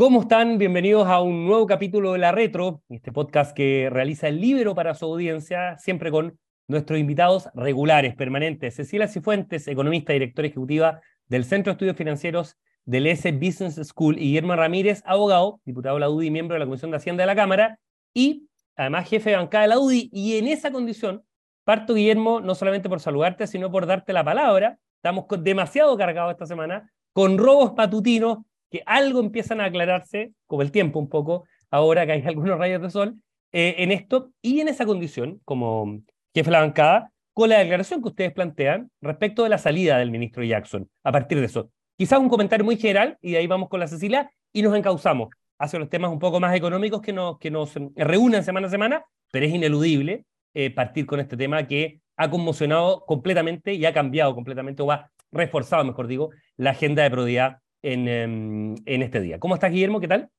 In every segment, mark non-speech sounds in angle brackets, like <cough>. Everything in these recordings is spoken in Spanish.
¿Cómo están? Bienvenidos a un nuevo capítulo de La Retro, este podcast que realiza el libro para su audiencia, siempre con nuestros invitados regulares, permanentes. Cecilia Cifuentes, economista y directora ejecutiva del Centro de Estudios Financieros del S Business School, y Guillermo Ramírez, abogado, diputado de la UDI, miembro de la Comisión de Hacienda de la Cámara, y además jefe de bancada de la UDI. Y en esa condición, parto, Guillermo, no solamente por saludarte, sino por darte la palabra. Estamos demasiado cargados esta semana, con robos patutinos que algo empiezan a aclararse, como el tiempo un poco, ahora que hay <laughs> algunos rayos de sol, eh, en esto, y en esa condición, como jefe de la bancada, con la declaración que ustedes plantean respecto de la salida del ministro Jackson, a partir de eso. Quizás un comentario muy general, y de ahí vamos con la Cecilia, y nos encauzamos hacia los temas un poco más económicos que nos, que nos reúnen semana a semana, pero es ineludible eh, partir con este tema que ha conmocionado completamente y ha cambiado completamente, o ha reforzado, mejor digo, la agenda de prioridad en, em, en este día. ¿Cómo estás, Guillermo? ¿Qué tal?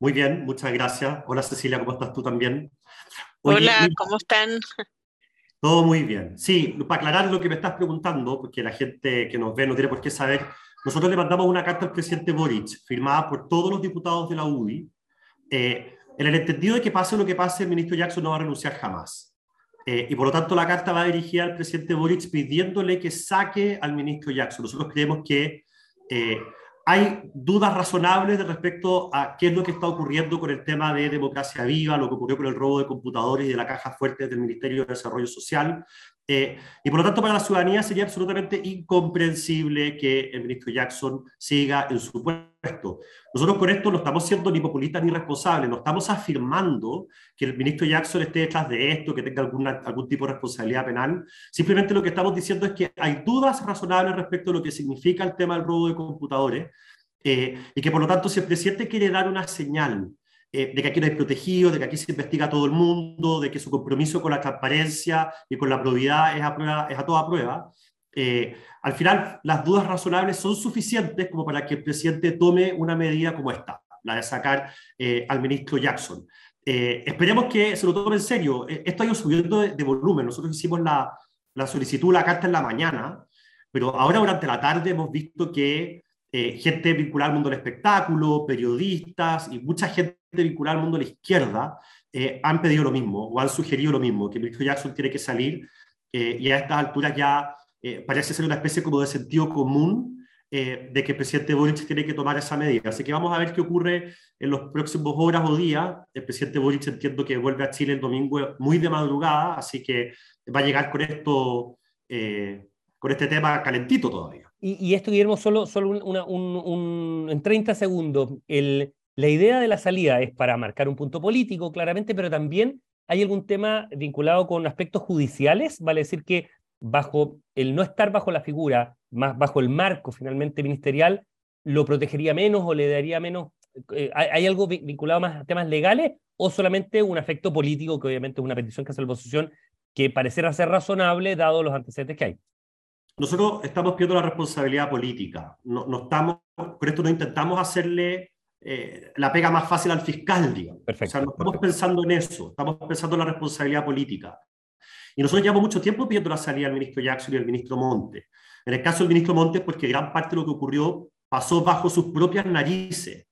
Muy bien, muchas gracias. Hola, Cecilia, ¿cómo estás tú también? Hola, ¿cómo están? Todo muy bien. Sí, para aclarar lo que me estás preguntando, porque la gente que nos ve no tiene por qué saber, nosotros le mandamos una carta al presidente Boric, firmada por todos los diputados de la UDI, eh, en el entendido de que pase lo que pase, el ministro Jackson no va a renunciar jamás. Eh, y por lo tanto la carta va dirigida al presidente Boric pidiéndole que saque al ministro Jackson. Nosotros creemos que eh, hay dudas razonables de respecto a qué es lo que está ocurriendo con el tema de democracia viva, lo que ocurrió con el robo de computadores y de la caja fuerte del Ministerio de Desarrollo Social, eh, y por lo tanto, para la ciudadanía sería absolutamente incomprensible que el ministro Jackson siga en su puesto. Nosotros con esto no estamos siendo ni populistas ni responsables, no estamos afirmando que el ministro Jackson esté detrás de esto, que tenga alguna, algún tipo de responsabilidad penal. Simplemente lo que estamos diciendo es que hay dudas razonables respecto a lo que significa el tema del robo de computadores eh, y que por lo tanto si el presidente quiere dar una señal eh, de que aquí no hay protegido, de que aquí se investiga a todo el mundo, de que su compromiso con la transparencia y con la probidad es a, prueba, es a toda prueba. Eh, al final, las dudas razonables son suficientes como para que el presidente tome una medida como esta, la de sacar eh, al ministro Jackson. esperemos que se lo tome en serio. Esto ha ido subiendo de, de volumen. Nosotros hicimos la, la solicitud, la carta en la mañana, pero ahora durante la tarde hemos visto que eh, gente vinculada al mundo del espectáculo, periodistas y mucha gente vinculada al mundo de la izquierda eh, han pedido lo mismo o han sugerido lo mismo, que Michael Jackson tiene que salir eh, y a estas alturas ya parece ser una especie como de sentido común de que el presidente Boric tiene que tomar esa medida. Así que vamos a ver qué ocurre en los próximos horas o días. El presidente Boric entiendo que vuelve a Chile el domingo muy de madrugada, así que va a llegar con esto, con este tema calentito todavía. Y, esto, Guillermo, solo, un, en 30 segundos. La idea de la salida es para marcar un punto político, claramente, pero también hay algún tema vinculado con aspectos judiciales, vale decir que bajo el no estar bajo la figura, más bajo el marco finalmente ministerial, lo protegería menos o le daría menos. Eh, ¿Hay algo vinculado más a temas legales o solamente un afecto político, que obviamente es una petición que hace la oposición, que parecerá ser razonable dado los antecedentes que hay? Nosotros estamos pidiendo la responsabilidad política. No, no estamos, con esto no intentamos hacerle eh, la pega más fácil al fiscal, digamos. Perfecto, o sea, no estamos pensando en eso, estamos pensando en la responsabilidad política. Y nosotros llevamos mucho tiempo pidiendo la salida del ministro Jackson y del ministro Monte. En el caso del ministro Monte, porque gran parte de lo que ocurrió pasó bajo sus propias narices,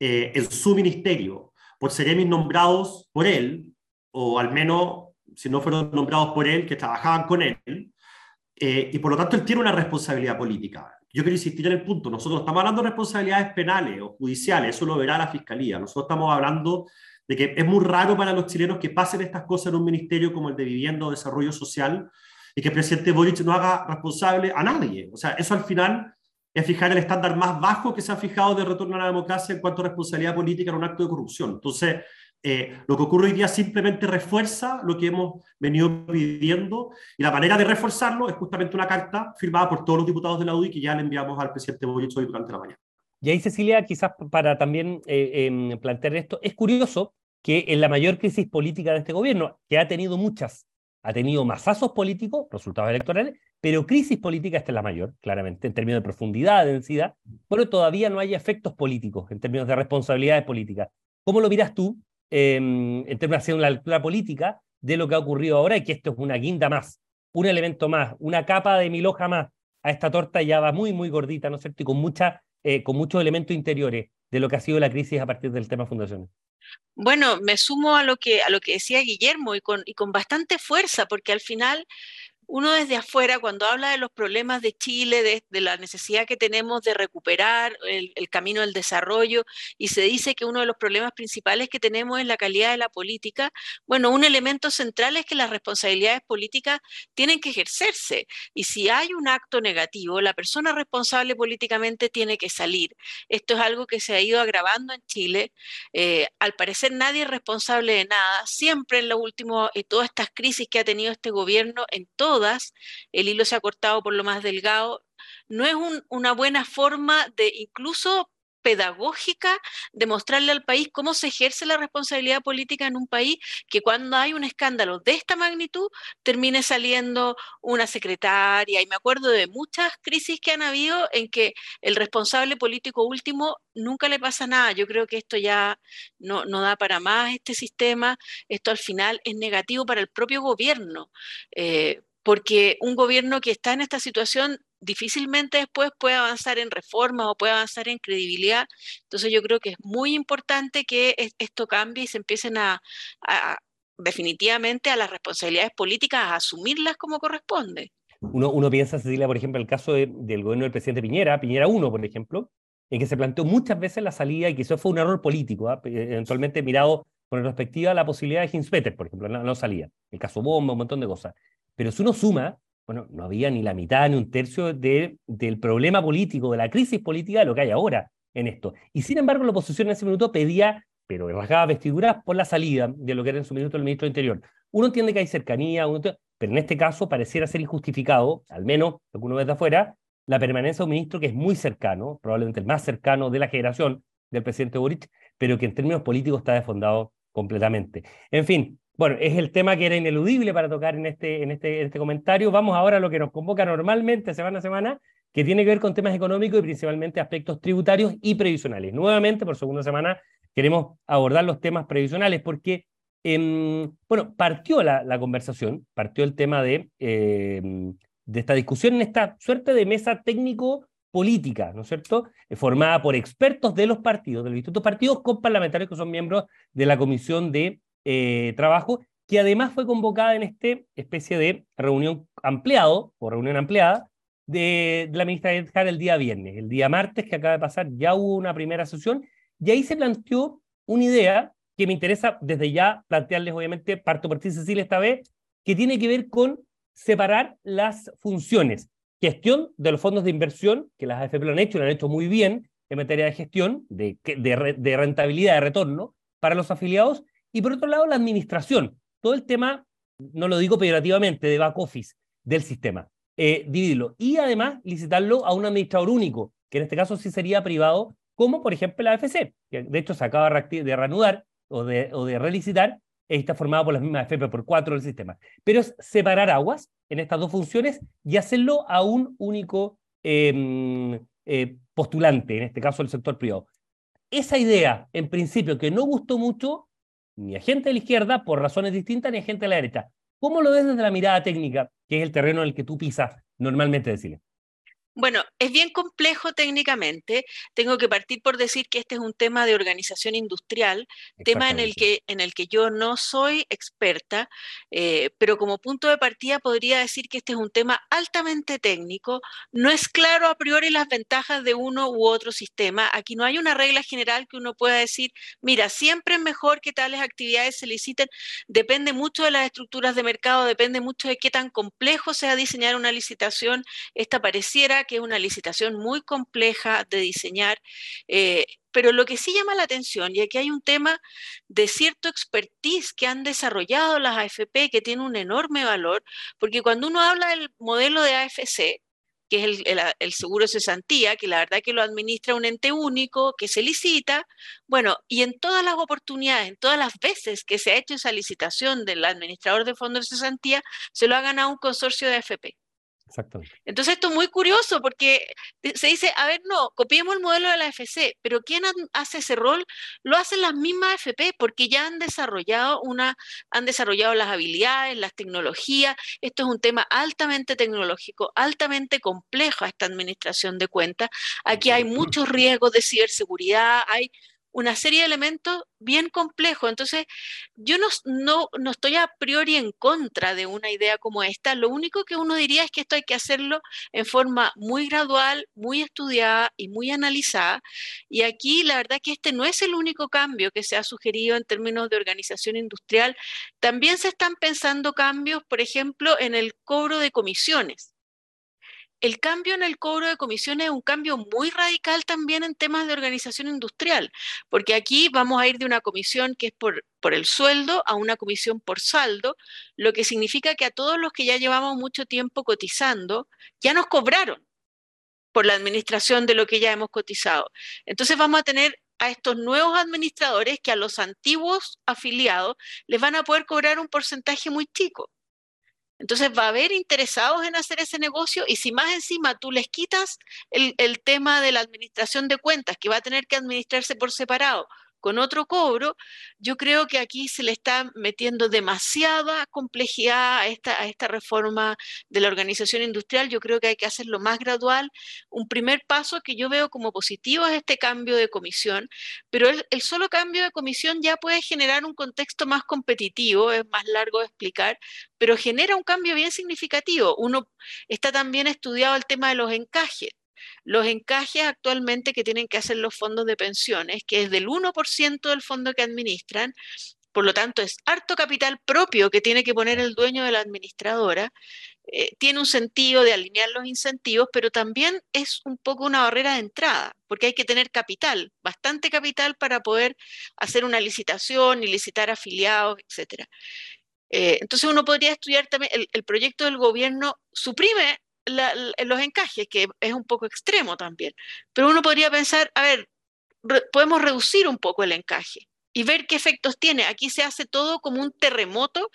eh, en su ministerio, por seremis nombrados por él, o al menos, si no fueron nombrados por él, que trabajaban con él, eh, y por lo tanto él tiene una responsabilidad política. Yo quiero insistir en el punto, nosotros estamos hablando de responsabilidades penales o judiciales, eso lo verá la Fiscalía. Nosotros estamos hablando de que es muy raro para los chilenos que pasen estas cosas en un ministerio como el de Vivienda o Desarrollo Social y que el presidente Boric no haga responsable a nadie. O sea, eso al final es fijar el estándar más bajo que se ha fijado de retorno a la democracia en cuanto a responsabilidad política en un acto de corrupción. Entonces, eh, lo que ocurre hoy día simplemente refuerza lo que hemos venido pidiendo y la manera de reforzarlo es justamente una carta firmada por todos los diputados de la UDI que ya le enviamos al presidente Boric hoy durante la mañana. Y ahí, Cecilia, quizás para también eh, em, plantear esto, es curioso que en la mayor crisis política de este gobierno, que ha tenido muchas, ha tenido masazos políticos, resultados electorales, pero crisis política esta es la mayor, claramente, en términos de profundidad, de densidad, pero todavía no hay efectos políticos en términos de responsabilidades políticas. ¿Cómo lo miras tú Em, en términos de una lectura política de lo que ha ocurrido ahora y que esto es una guinda más, un elemento más, una capa de mil hojas más a esta torta ya va muy, muy gordita, ¿no es cierto? Y con, mucha, eh, con muchos elementos interiores. de lo que ha sido la crisis a partir del tema fundaciones. Bueno, me sumo a lo que, a lo que decía Guillermo y con, y con bastante fuerza, porque al final uno desde afuera, cuando habla de los problemas de Chile, de, la necesidad que tenemos de recuperar el, camino del desarrollo, y se dice que uno de los problemas principales que tenemos es la calidad de la política, bueno, un elemento central es que las responsabilidades políticas tienen que ejercerse. Y si hay un acto negativo, la persona responsable políticamente tiene que salir. Esto es algo que se ha ido agravando en Chile. Eh, al parecer nadie es responsable de nada. Siempre en los últimos, en todas estas crisis que ha tenido este gobierno, en todo el hilo se ha cortado por lo más delgado, no es una buena forma de incluso pedagógica de mostrarle al país cómo se ejerce la responsabilidad política en un país que cuando hay un escándalo de esta magnitud termine saliendo una secretaria. Y me acuerdo de muchas crisis que han habido en que el responsable político último nunca le pasa nada. Yo creo que esto ya no, da para más este sistema. Esto al final es negativo para el propio gobierno. Eh, porque un gobierno que está en esta situación difícilmente después puede avanzar en reformas o puede avanzar en credibilidad. Entonces yo creo que es muy importante que esto cambie y se empiecen a, definitivamente a las responsabilidades políticas, a asumirlas como corresponde. Uno, uno piensa, Cecilia, por ejemplo, el caso del gobierno del presidente Piñera, Piñera 1, por ejemplo, en que se planteó muchas veces la salida y que eso fue un error político, ¿ah? eventualmente mirado con perspectiva la posibilidad de Hinspeter, por ejemplo, no, no salía. El caso Bomba, un montón de cosas. Pero si uno suma, bueno, no había ni la mitad ni un tercio de, del problema político, de la crisis política de lo que hay ahora en esto. Y sin embargo, la oposición en ese minuto pedía, pero rasgaba vestiduras por la salida de lo que era en su minuto el ministro de Interior. Uno entiende que hay cercanía, pero en este caso pareciera ser injustificado, al menos lo que uno ve de afuera, la permanencia de un ministro que es muy cercano, probablemente el más cercano de la generación del presidente Boric, pero que en términos políticos está desfondado completamente. En fin, bueno, es el tema que era ineludible para tocar en este, en este, este comentario. Vamos ahora a lo que nos convoca normalmente semana a semana, que tiene que ver con temas económicos y principalmente aspectos tributarios y previsionales. Nuevamente, por segunda semana, queremos abordar los temas previsionales porque, em, bueno, partió la, la, conversación, partió el tema de, em, de esta discusión en esta suerte de mesa técnico política, ¿no es cierto? Eh, formada por expertos de los partidos, de los distintos partidos, con parlamentarios que son miembros de la Comisión de eh, trabajo, que además fue convocada en esta especie de reunión ampliado, o reunión ampliada, de, la ministra de el día viernes. El día martes que acaba de pasar ya hubo una primera sesión y ahí se planteó una idea que me interesa desde ya plantearles, obviamente, parto por ti, Cecilia, esta vez, que tiene que ver con separar las funciones. Gestión de los fondos de inversión, que las AFP lo han hecho, lo han hecho muy bien en materia de gestión, de, de, de rentabilidad, de retorno para los afiliados, y por otro lado, la administración, todo el tema, no lo digo peyorativamente, de back office del sistema, eh, dividirlo y además licitarlo a un administrador único, que en este caso sí sería privado, como por ejemplo la AFC, que de hecho se acaba de reanudar o de, o de relicitar, está formada por las mismas AFP por cuatro del sistema. Pero es separar aguas en estas dos funciones y hacerlo a un único em, eh, postulante, en este caso el sector privado. Esa idea, en principio, que no gustó mucho, ni a gente de la izquierda por razones distintas, ni a gente de la derecha. ¿Cómo lo ves desde la mirada técnica, que es el terreno en el que tú pisas normalmente, decirle? Bueno, es bien complejo técnicamente. Tengo que partir por decir que este es un tema de organización industrial, tema en el que, en el que yo no soy experta, eh, pero como punto de partida podría decir que este es un tema altamente técnico. No es claro a priori las ventajas de uno u otro sistema. Aquí no hay una regla general que uno pueda decir, mira, siempre es mejor que tales actividades se liciten. Depende mucho de las estructuras de mercado, depende mucho de qué tan complejo sea diseñar una licitación. Esta pareciera que es una licitación muy compleja de diseñar, eh, pero lo que sí llama la atención, y aquí hay un tema de cierto expertise que han desarrollado las AFP que tiene un enorme valor, porque cuando uno habla del modelo de AFC, que es el, seguro de cesantía, que la verdad que lo administra un ente único, que se licita, bueno, y en todas las oportunidades, en todas las veces que se ha hecho esa licitación del administrador de fondos de cesantía, se lo ha ganado un consorcio de AFP. Exactamente. Entonces esto es muy curioso porque se dice, a ver, no, copiemos el modelo de la FC, pero ¿quién hace ese rol? Lo hacen las mismas FP porque ya han desarrollado una, han desarrollado las habilidades, las tecnologías. Esto es un tema altamente tecnológico, altamente complejo esta administración de cuentas. Aquí hay muchos riesgos de ciberseguridad, hay una serie de elementos bien complejos. Entonces, yo no, no, estoy a priori en contra de una idea como esta. Lo único que uno diría es que esto hay que hacerlo en forma muy gradual, muy estudiada y muy analizada. Y aquí la verdad que este no es el único cambio que se ha sugerido en términos de organización industrial. También se están pensando cambios, por ejemplo, en el cobro de comisiones el cambio en el cobro de comisiones es un cambio muy radical también en temas de organización industrial, porque aquí vamos a ir de una comisión que es por, por el sueldo a una comisión por saldo, lo que significa que a todos los que ya llevamos mucho tiempo cotizando, ya nos cobraron por la administración de lo que ya hemos cotizado. Entonces vamos a tener a estos nuevos administradores que a los antiguos afiliados les van a poder cobrar un porcentaje muy chico. Entonces va a haber interesados en hacer ese negocio y si más encima tú les quitas el, el, tema de la administración de cuentas, que va a tener que administrarse por separado, con otro cobro, yo creo que aquí se le está metiendo demasiada complejidad a esta, reforma de la organización industrial. Yo creo que hay que hacerlo más gradual. Un primer paso que yo veo como positivo es este cambio de comisión, pero el, el solo cambio de comisión ya puede generar un contexto más competitivo, es más largo de explicar, pero genera un cambio bien significativo. Uno está también estudiado el tema de los encajes. Los encajes actualmente que tienen que hacer los fondos de pensiones, que es del 1% del fondo que administran, por lo tanto es harto capital propio que tiene que poner el dueño de la administradora, eh, tiene un sentido de alinear los incentivos, pero también es un poco una barrera de entrada, porque hay que tener capital, bastante capital para poder hacer una licitación y licitar afiliados, etc. Eh, entonces uno podría estudiar también, el proyecto del gobierno suprime los encajes, que es un poco extremo también. Pero uno podría pensar, a ver, podemos reducir un poco el encaje y ver qué efectos tiene. Aquí se hace todo como un terremoto,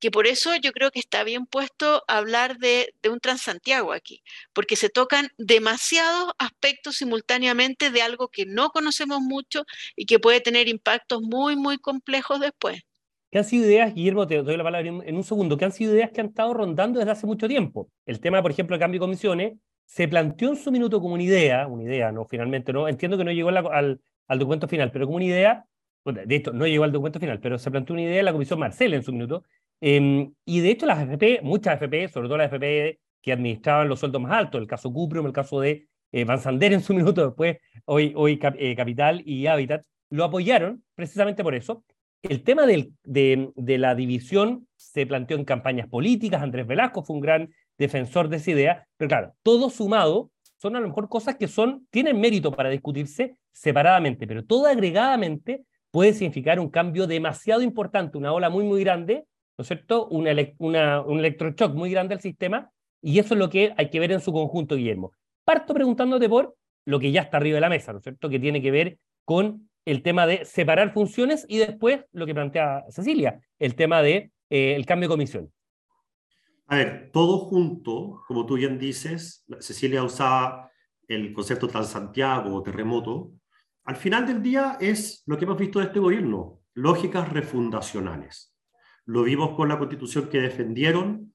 que por eso yo creo que está bien puesto hablar de, de un Transantiago aquí, porque se tocan demasiados aspectos simultáneamente de algo que no conocemos mucho y que puede tener impactos muy, muy complejos después que han sido ideas, Guillermo, te doy la palabra en, un segundo, que han sido ideas que han estado rondando desde hace mucho tiempo. El tema, por ejemplo, del cambio de comisiones, se planteó en su minuto como una idea, una idea, no, finalmente no, entiendo que no llegó al, al, documento final, pero como una idea, de hecho, no llegó al documento final, pero se planteó una idea en la comisión Marcel en su minuto, em, y de hecho las FP, muchas FP, sobre todo las FP que administraban los sueldos más altos, el caso Cuprum, el caso de eh, Van Sander en su <laughs> minuto después, hoy, hoy eh, Capital y Habitat, lo apoyaron precisamente por eso, el tema de, la división se planteó en campañas políticas, Andrés Velasco fue un gran defensor de esa idea, pero claro, todo sumado son a lo mejor cosas que son, tienen mérito para discutirse separadamente, pero todo agregadamente puede significar un cambio demasiado importante, una ola muy, muy grande, ¿no es cierto? Un electroshock muy grande al sistema, y eso es lo que hay que ver en su conjunto, Guillermo. Parto preguntándote por lo que ya está arriba de la mesa, ¿no es cierto? Que tiene que ver con el tema de separar funciones y después lo que plantea Cecilia, el tema de eh, el cambio de comisión. A ver, todo junto, como tú bien dices, Cecilia usaba el concepto Transantiago terremoto, al final del día es lo que hemos visto de este gobierno, lógicas refundacionales. Lo vimos con la constitución que defendieron,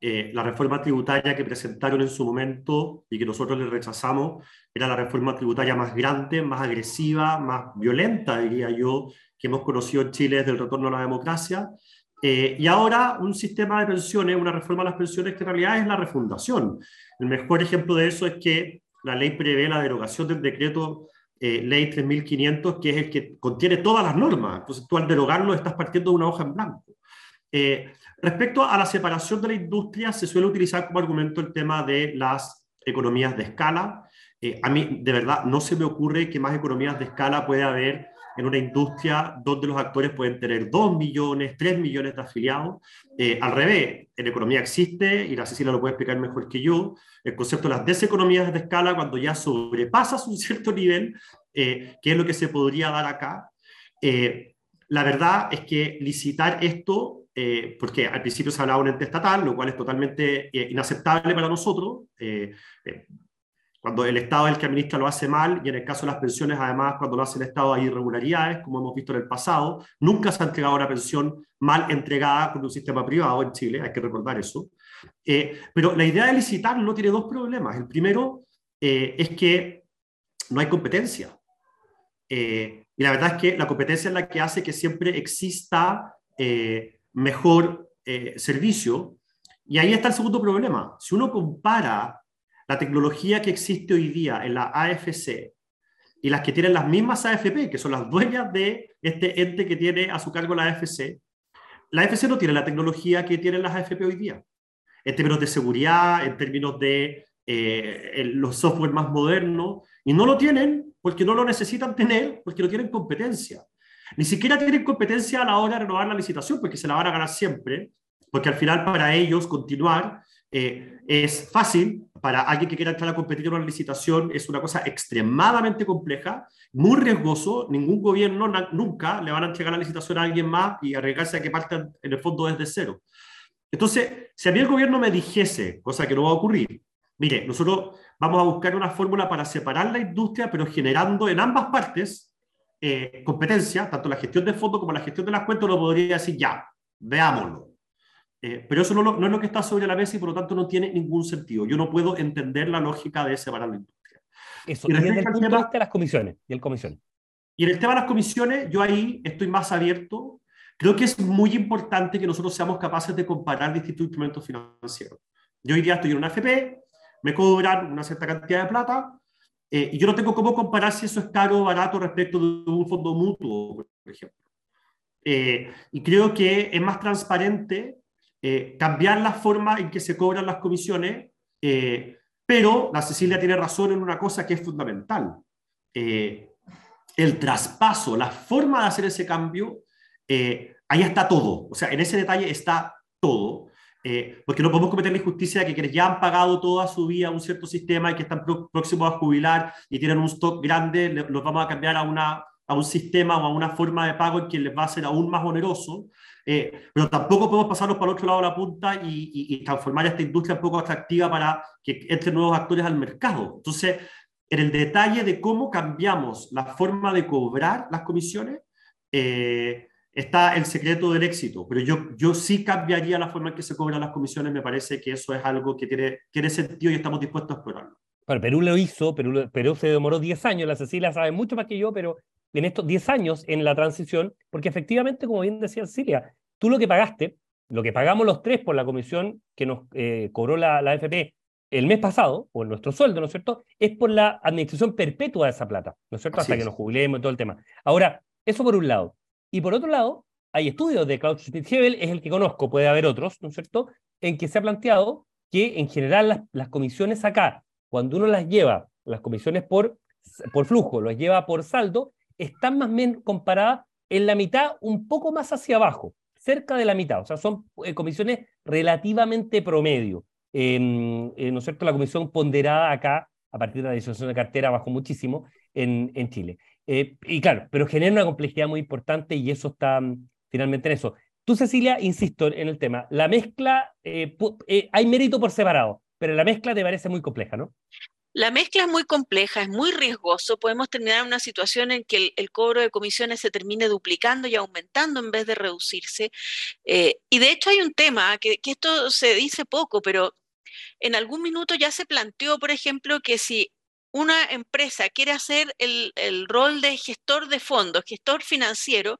eh, la reforma tributaria que presentaron en su momento y que nosotros le rechazamos era la reforma tributaria más grande, más agresiva, más violenta, diría yo, que hemos conocido en Chile desde el retorno a la democracia. Eh, y ahora un sistema de pensiones, una reforma a las pensiones que en realidad es la refundación. El mejor ejemplo de eso es que la ley prevé la derogación del decreto eh, ley 3500, que es el que contiene todas las normas. Entonces tú al derogarlo estás partiendo de una hoja en blanco. Eh, respecto a la separación de la industria, se suele utilizar como argumento el tema de las economías de escala. Eh, a mí, de verdad, no se me ocurre que más economías de escala puede haber en una industria donde los actores pueden tener 2 millones, 3 millones de afiliados. Eh, al revés, en economía existe, y la Cecilia lo puede explicar mejor que yo, el concepto de las deseconomías de escala cuando ya sobrepasas un cierto nivel, eh, que es lo que se podría dar acá. la verdad es que licitar esto eh, porque al principio se hablaba de un ente estatal, lo cual es totalmente eh, inaceptable para nosotros. Eh, cuando el Estado es el que administra lo hace mal, y en el caso de las pensiones, además, cuando lo hace el Estado hay irregularidades, como hemos visto en el pasado. Nunca se ha entregado una pensión mal entregada con un sistema privado en Chile, hay que recordar eso. pero la idea de licitar no tiene dos problemas. El primero es que no hay competencia. y la verdad es que la competencia es la que hace que siempre exista mejor eh, servicio. Y ahí está el segundo problema. Si uno compara la tecnología que existe hoy día en la AFC y las que tienen las mismas AFP, que son las dueñas de este ente que tiene a su cargo la AFC, la AFC no tiene la tecnología que tienen las AFP hoy día. En términos de seguridad, en términos de eh, los software más modernos, y no lo tienen porque no lo necesitan tener, porque no tienen competencia. Ni siquiera tienen competencia a la hora de renovar la licitación, porque se la van a ganar siempre, porque al final para ellos continuar eh, es fácil, para alguien que quiera entrar a competir en una licitación es una cosa extremadamente compleja, muy riesgoso, ningún gobierno nunca le van a entregar la licitación a alguien más y arriesgarse a que partan en el fondo desde cero. Entonces, si a mí el gobierno me dijese, cosa que no va a ocurrir, mire, nosotros vamos a buscar una fórmula para separar la industria, pero generando en ambas partes eh, competencia, tanto la gestión de fondo como la gestión de las cuentas, uno podría decir ya, veámoslo. Eh, pero eso no, no, es lo que está sobre la mesa y por lo tanto no tiene ningún sentido. Yo no puedo entender la lógica de separar la industria. Eso, y, desde el punto tema, de las comisiones y el comisión. Y en el tema de las comisiones, yo ahí estoy más abierto. Creo que es muy importante que nosotros seamos capaces de comparar distintos instrumentos financieros. Yo hoy día estoy en una FP, me cobran una cierta cantidad de plata, eh, y yo no tengo cómo comparar si eso es caro o barato respecto de un fondo mutuo, por ejemplo. Eh, y creo que es más transparente eh, cambiar la forma en que se cobran las comisiones, pero la Cecilia tiene razón en una cosa que es fundamental. el traspaso, la forma de hacer ese cambio, ahí está todo. O sea, en ese detalle está todo. Eh, porque no podemos cometer la injusticia de que quienes ya han pagado toda su vida un cierto sistema y que están próximos a jubilar y tienen un stock grande, los vamos a cambiar a, una, a un sistema o a una forma de pago en que les va a ser aún más oneroso. Eh, pero tampoco podemos pasarnos para el otro lado de la punta y, y, transformar esta industria un poco atractiva para que entren nuevos actores al mercado. Entonces, en el detalle de cómo cambiamos la forma de cobrar las comisiones, eh, está el secreto del éxito, pero yo, yo sí cambiaría la forma en que se cobran las comisiones, me parece que eso es algo que tiene, tiene sentido y estamos dispuestos a explorarlo. Bueno, Perú lo hizo, Perú, Perú se demoró 10 años, la Cecilia sabe mucho más que yo, pero en estos 10 años en la transición, porque efectivamente, como bien decía Cecilia, tú lo que pagaste, lo que pagamos los tres por la comisión que nos eh, cobró la, la AFP el mes pasado, por nuestro sueldo, ¿no es cierto?, es por la administración perpetua de esa plata, ¿no es cierto?, hasta que nos jubilemos y todo el tema. Ahora, eso por un lado. Y por otro lado, hay estudios de Klaus Schmidt-Hebel, es el que conozco, puede haber otros, ¿no es cierto?, en que se ha planteado que en general las, comisiones acá, cuando uno las lleva, las comisiones por, por flujo, las lleva por saldo, están más menos comparadas en la mitad, un poco más hacia abajo, cerca de la mitad, o sea, son eh, comisiones relativamente promedio. Em, eh, ¿No es cierto? La comisión ponderada acá, a partir de la disolución de cartera, bajó muchísimo en, en Chile. Eh, y claro, pero genera una complejidad muy importante y eso está mm, finalmente en eso. Tú, Cecilia, insisto en el tema, la mezcla, eh, eh, hay mérito por separado, pero la mezcla te parece muy compleja, ¿no? La mezcla es muy compleja, es muy riesgoso. Podemos terminar en una situación en que el, cobro de comisiones se termine duplicando y aumentando en vez de reducirse. y de hecho hay un tema, que, que esto se dice poco, pero en algún minuto ya se planteó, por ejemplo, que si una empresa quiere hacer el, rol de gestor de fondos, gestor financiero,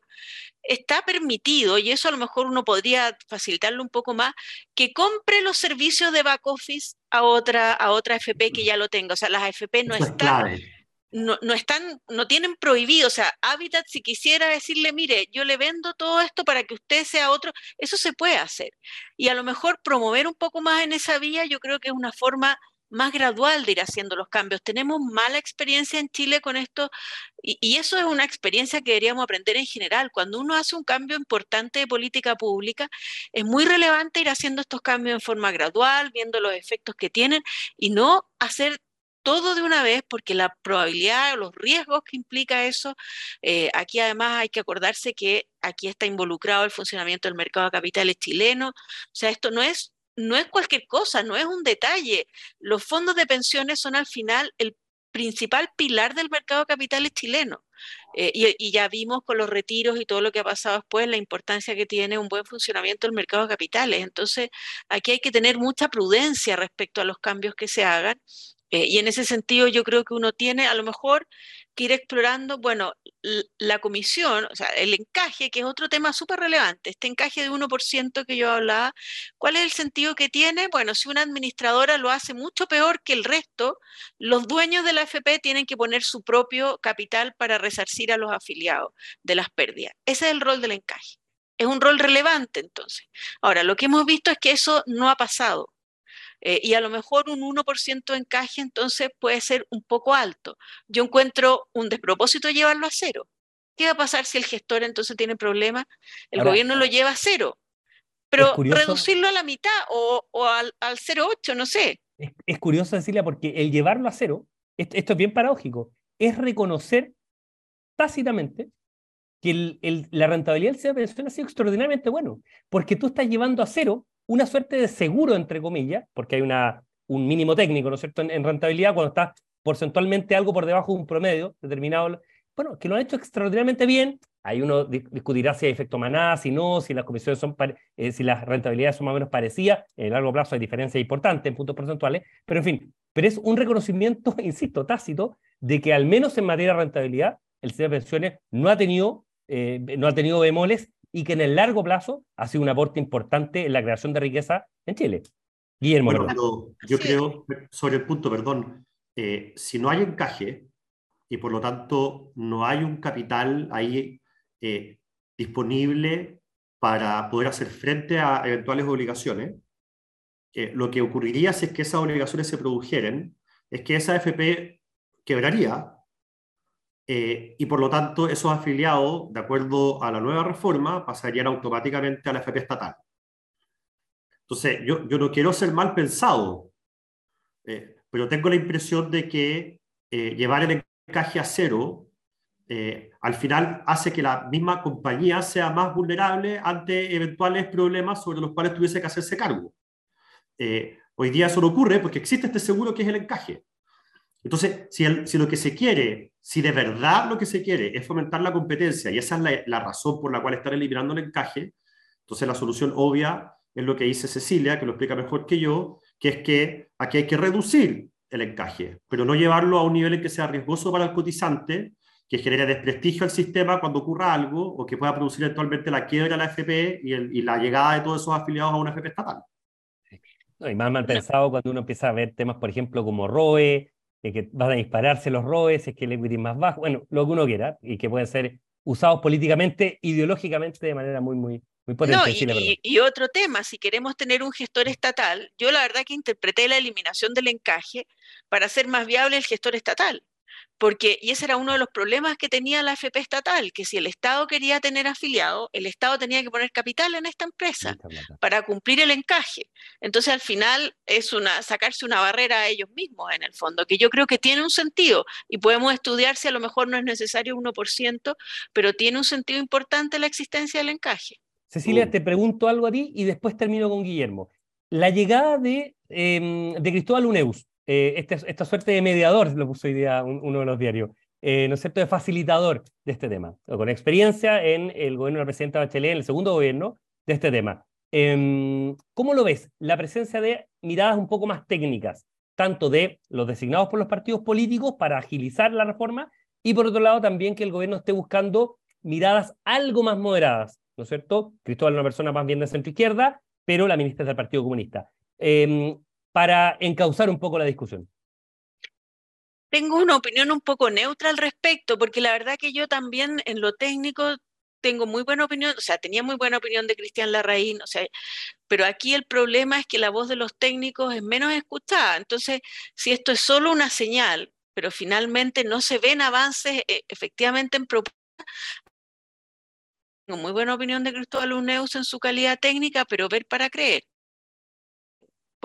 está permitido, y eso a lo mejor uno podría facilitarlo un poco más, que compre los servicios de back office a otra, a otra FP que ya lo tenga. O sea, las FP no están, no, no, están, no tienen prohibido. O sea, Habitat, si quisiera decirle, mire, yo le vendo todo esto para que usted sea otro, eso se puede hacer. Y a lo mejor promover un poco más en esa vía, yo creo que es una forma más gradual de ir haciendo los cambios. Tenemos mala experiencia en Chile con esto y, eso es una experiencia que deberíamos aprender en general. Cuando uno hace un cambio importante de política pública, es muy relevante ir haciendo estos cambios en forma gradual, viendo los efectos que tienen y no hacer todo de una vez porque la probabilidad o los riesgos que implica eso, eh, aquí además hay que acordarse que aquí está involucrado el funcionamiento del mercado de capitales chileno. O sea, esto no es, no es cualquier cosa, no es un detalle. Los fondos de pensiones son al final el principal pilar del mercado de capitales chileno. Eh, y, ya vimos con los retiros y todo lo que ha pasado después la importancia que tiene un buen funcionamiento del mercado de capitales. Entonces, aquí hay que tener mucha prudencia respecto a los cambios que se hagan eh, y en ese sentido yo creo que uno tiene a lo mejor que ir explorando, bueno, la comisión, o sea, el encaje, que es otro tema súper relevante, este encaje de 1% que yo hablaba, ¿cuál es el sentido que tiene? Bueno, si una administradora lo hace mucho peor que el resto, los dueños de la FP tienen que poner su propio capital para resarcir a los afiliados de las pérdidas. Ese es el rol del encaje. Es un rol relevante entonces. Ahora, lo que hemos visto es que eso no ha pasado. Eh, y a lo mejor un 1% de encaje entonces puede ser un poco alto. Yo encuentro un despropósito llevarlo a cero. ¿Qué va a pasar si el gestor entonces tiene problemas? El gobierno lo lleva a cero. Pero reducirlo a la mitad o, al, al 0,8, no sé. Es, curioso, Cecilia, porque el llevarlo a cero, esto, es bien paradójico, es reconocer tácitamente que la rentabilidad del pensión ha sido extraordinariamente bueno, porque tú estás llevando a cero una suerte de seguro, entre comillas, porque hay una, un mínimo técnico, ¿no es cierto?, en, rentabilidad cuando está porcentualmente algo por debajo de un promedio determinado. Bueno, que lo han hecho extraordinariamente bien. Ahí uno discutirá si hay efecto manada, si no, si las comisiones son, eh, si las rentabilidades son más o menos parecidas. En el largo plazo hay diferencias importantes en puntos porcentuales, pero en fin, pero es un reconocimiento, <laughs> insisto, tácito, de que al menos en materia de rentabilidad, el sistema de pensiones no ha tenido, eh, no ha tenido bemoles y que en el largo plazo ha sido un aporte importante en la creación de riqueza en Chile. Guillermo. Bueno, yo creo, sobre el punto, perdón, eh, si no hay encaje y por lo tanto no hay un capital ahí eh, disponible para poder hacer frente a eventuales obligaciones, eh, lo que ocurriría si es que esas obligaciones se produjeran es que esa FP quebraría eh, y por lo tanto esos afiliados, de acuerdo a la nueva reforma, pasarían automáticamente a la FP estatal. Entonces, yo, yo no quiero ser mal pensado, eh, pero tengo la impresión de que eh, llevar el encaje a cero al final hace que la misma compañía sea más vulnerable ante eventuales problemas sobre los cuales tuviese que hacerse cargo. hoy día eso no ocurre porque existe este seguro que es el encaje. Entonces, si, si, lo que se quiere, si de verdad lo que se quiere es fomentar la competencia, y esa es la, razón por la cual están eliminando el encaje, entonces la solución obvia es lo que dice Cecilia, que lo explica mejor que yo, que es que aquí hay que reducir el encaje, pero no llevarlo a un nivel en que sea riesgoso para el cotizante, que genere desprestigio al sistema cuando ocurra algo, o que pueda producir eventualmente la quiebra de la FP y, y la llegada de todos esos afiliados a una FP estatal. y más mal pensado cuando uno empieza a ver temas, por ejemplo, como ROE, que van a dispararse los robes, es que el equity es más bajo, bueno, lo que uno quiera, y que pueden ser usados políticamente, ideológicamente de manera muy, muy, muy potente. y, y, otro tema, si queremos tener un gestor estatal, yo la verdad que interpreté la eliminación del encaje para hacer más viable el gestor estatal porque, y ese era uno de los problemas que tenía la FP estatal, que si el Estado quería tener afiliado, el Estado tenía que poner capital en esta empresa para cumplir el encaje. Entonces, al final, es una, sacarse una barrera a ellos mismos, en el fondo, que yo creo que tiene un sentido, y podemos estudiar si a lo mejor no es necesario 1%, pero tiene un sentido importante la existencia del encaje. Cecilia, te pregunto algo a ti y después termino con Guillermo. La llegada de, em, de Cristóbal Uneus, eh, esta, esta, suerte de mediador, lo puso hoy día uno de los diarios, eh, ¿no es cierto?, de facilitador de este tema, con experiencia en el gobierno de la presidenta Bachelet, en el segundo gobierno de este tema. Em, ¿Cómo lo ves? La presencia de miradas un poco más técnicas, tanto de los designados por los partidos políticos para agilizar la reforma y por otro lado también que el gobierno esté buscando miradas algo más moderadas, ¿no es cierto? Cristóbal es una persona más bien de centro izquierda, pero la ministra es del Partido Comunista. Eh, para encauzar un poco la discusión? Tengo una opinión un poco neutra al respecto, porque la verdad que yo también en lo técnico tengo muy buena opinión, o sea, tenía muy buena opinión de Cristian Larraín, o sea, pero aquí el problema es que la voz de los técnicos es menos escuchada. Entonces, si esto es solo una señal, pero finalmente no se ven avances eh, efectivamente en propuestas, tengo muy buena opinión de Cristóbal Uneus en su calidad técnica, pero ver para creer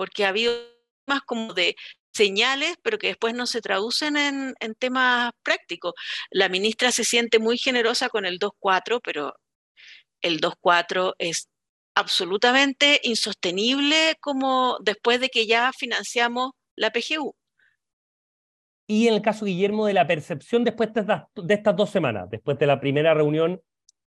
porque ha habido más como de señales, pero que después no se traducen en, temas prácticos. La ministra se siente muy generosa con el 2.4, pero el 2.4 es absolutamente insostenible como después de que ya financiamos la PGU. Y en el caso, Guillermo, de la percepción después de estas, dos semanas, después de la primera reunión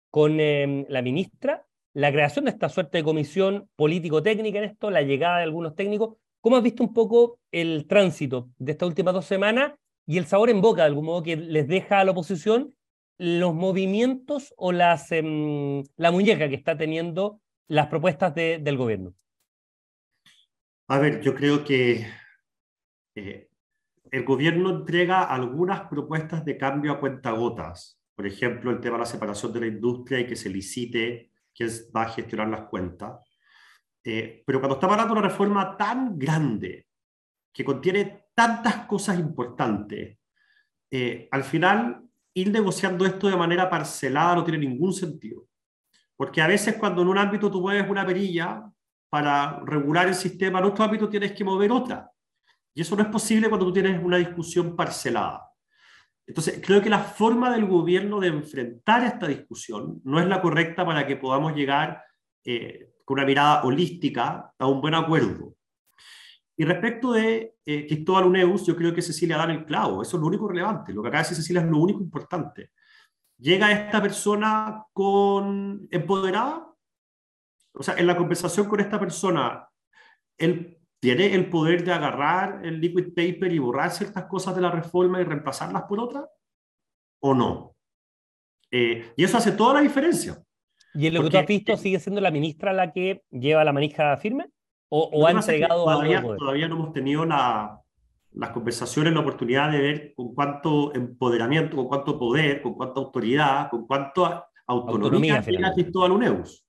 con em, la ministra, la creación de esta suerte de comisión político-técnica en esto, la llegada de algunos técnicos, ¿cómo has visto un poco el tránsito de estas últimas dos semanas y el sabor en boca, de algún modo, que les deja a la oposición los movimientos o em, la muñeca que está teniendo las propuestas del gobierno? A ver, yo creo que eh, el gobierno entrega algunas propuestas de cambio a cuentagotas. Por ejemplo, el tema de la separación de la industria y que se licite quién va a gestionar las cuentas. Eh, pero cuando estamos hablando de una reforma tan grande, que contiene tantas cosas importantes, eh, al final ir negociando esto de manera parcelada no tiene ningún sentido. Porque a veces cuando en un ámbito tú mueves una perilla para regular el sistema, en otro ámbito tienes que mover otra. Y eso no es posible cuando tú tienes una discusión parcelada. Entonces, creo que la forma del gobierno de enfrentar esta discusión no es la correcta para que podamos llegar eh, con una mirada holística a un buen acuerdo. Y respecto de eh, Cristóbal Uneus, yo creo que Cecilia da el clavo. Eso es lo único relevante. Lo que acaba de decir Cecilia es lo único importante llega esta persona con empoderada, o sea, en la conversación con esta persona, él tiene el poder de agarrar el liquid paper y borrar ciertas cosas de la reforma y reemplazarlas por otras, o no. Eh, y eso hace toda la diferencia. ¿Y en lo que tú has visto sigue siendo la ministra la que lleva la manija firme? ¿O, o ha entregado todavía, Todavía no hemos tenido la, las conversaciones, la oportunidad de ver con cuánto empoderamiento, con cuánto poder, con cuánta autoridad, con cuánta autonomía, tiene Cristóbal Uneus.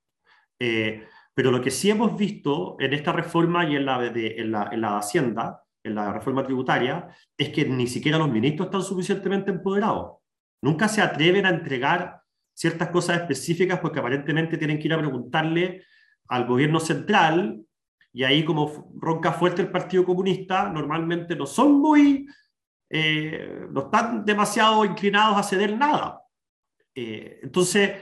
Eh, pero lo que sí hemos visto en esta reforma y en la, de, en, la, en la Hacienda, en la reforma tributaria, es que ni siquiera los ministros están suficientemente empoderados. Nunca se atreven a entregar ciertas cosas específicas porque aparentemente tienen que ir a preguntarle al gobierno central y ahí como ronca fuerte el Partido Comunista, normalmente no son muy, eh, no están demasiado inclinados a ceder nada. Eh, entonces,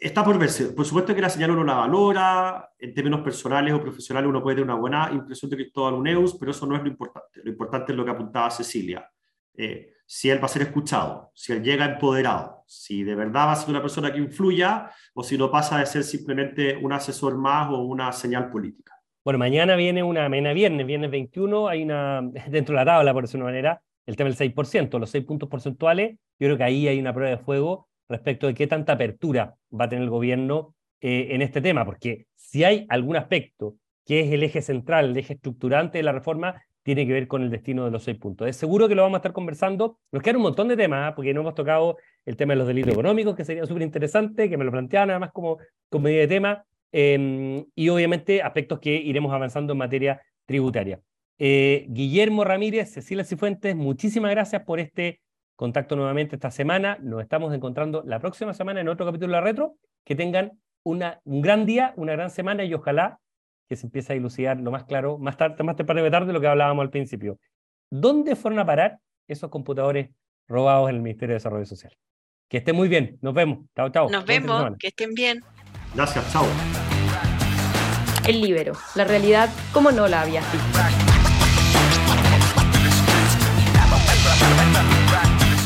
está por verse. Por supuesto que la señal uno la valora, en términos personales o profesionales uno puede tener una buena impresión de Cristóbal Uneus, pero eso no es lo importante. Lo importante es lo que apuntaba Cecilia. Eh, si él va a ser escuchado, si él llega empoderado, si de verdad va a ser una persona que influya o si no pasa de ser simplemente un asesor más o una señal política. Bueno, mañana viene una, mañana viernes, viernes 21, hay una, <laughs> dentro de la tabla, por decirlo de una manera, el tema del 6%, los 6 puntos porcentuales, yo creo que ahí hay una prueba de fuego respecto de qué tanta apertura va a tener el gobierno eh, en este tema, porque si hay algún aspecto que es el eje central, el eje estructurante de la reforma, tiene que ver con el destino de los seis puntos. Es seguro que lo vamos a estar conversando. Nos quedan un montón de temas, ¿ah? porque no hemos tocado el tema de los delitos económicos, que sería súper interesante, que me lo planteaban nada más como, como medida de tema. Em, y obviamente aspectos que iremos avanzando en materia tributaria. Eh, Guillermo Ramírez, Cecilia Cifuentes, muchísimas gracias por este contacto nuevamente esta semana. Nos estamos encontrando la próxima semana en otro capítulo de la Retro. Que tengan una, un gran día, una gran semana y ojalá que se empiece a dilucidar lo más claro, más tarde, más tarde de tarde, lo que hablábamos al principio. ¿Dónde fueron a parar esos computadores robados en el Ministerio de Desarrollo Social? Que estén muy bien. Nos vemos. Chao, chao. Nos vemos. Que estén bien. Gracias. Chao. El Libero, la realidad como no la habías visto.